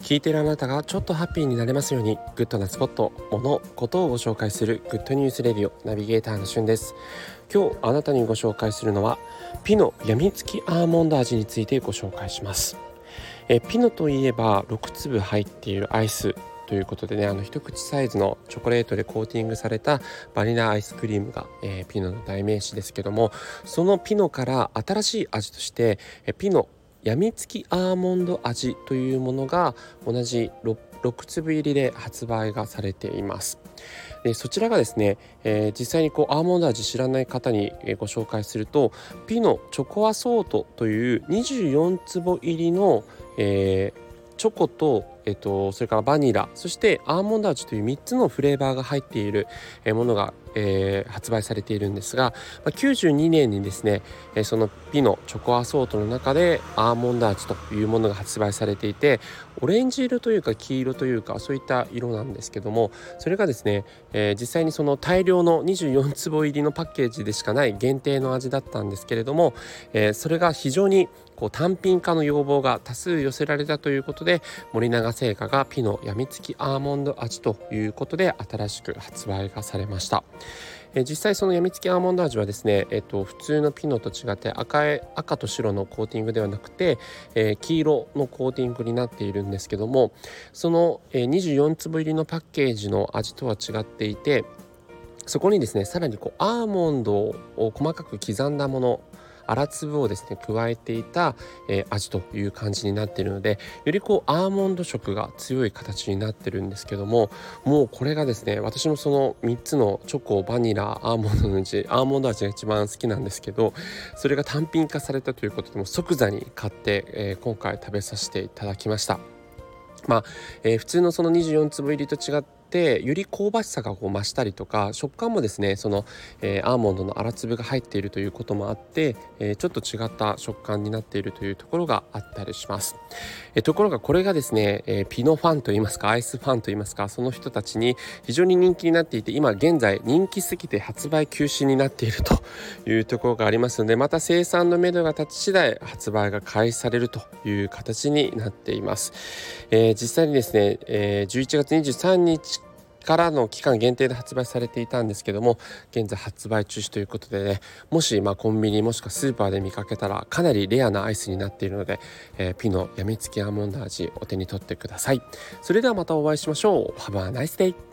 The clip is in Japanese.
聞いてるあなたがちょっとハッピーになれますようにグッドなスポット、もの、ことをご紹介するグッドニュースレディオナビゲーターのしゅんです。今日あなたにご紹介するのはピノやみつきアーモンド味についてご紹介します。えピノといえば6粒入っているアイスということでねあの一口サイズのチョコレートでコーティングされたバニラアイスクリームが、えー、ピノの代名詞ですけどもそのピノから新しい味としてえピノやみつきアーモンド味というものが同じ 6, 6粒入りで発売がされています。でそちらがですね、えー、実際にこうアーモンド味知らない方にご紹介するとピノチョコアソートという24粒入りの、えー、チョコと、えっと、それからバニラそしてアーモンド味という3つのフレーバーが入っているものが、えー、発売されているんですが、まあ、92年にですねそのピノチョコアソートの中でアーモンド味というものが発売されていてオレンジ色というか黄色というかそういった色なんですけどもそれがですね、えー、実際にその大量の24粒入りのパッケージでしかない限定の味だったんですけれども、えー、それが非常にこう単品化の要望が多数寄せられたということで森永製菓がピノやみつきアーモンド味ということで新しく発売がされました。え実際そのやみつきアーモンド味はですね、えっと、普通のピノと違って赤い赤と白のコーティングではなくて、えー、黄色のコーティングになっているんですけどもその、え、24粒入りのパッケージの味とは違っていてそこにですねさらにこうアーモンドを細かく刻んだもの粗粒をですね加えていた、えー、味という感じになっているのでよりこうアーモンド色が強い形になってるんですけどももうこれがですね私もその3つのチョコバニラアーモンドのうちアーモンド味が一番好きなんですけどそれが単品化されたということでも即座に買って、えー、今回食べさせていただきました。まあ、えー、普通のその24粒入りと違ってってより香ばしさがこう増したりとか食感もですねその、えー、アーモンドの粗粒が入っているということもあって、えー、ちょっと違った食感になっているというところがあったりします、えー、ところがこれがですね、えピノファンといいますかアイスファンといいますかその人たちに非常に人気になっていて今現在人気すぎて発売休止になっているというところがありますのでまた生産のめどが立ち次第発売が開始されるという形になっています、え実際にですね、え11月23日からの期間限定で発売されていたんですけども現在発売中止ということでねもしまコンビニもしくはスーパーで見かけたらかなりレアなアイスになっているので、えー、ピノやみつきアーモンド味お手に取ってください。それではまたお会いしましょう。Have a nice day!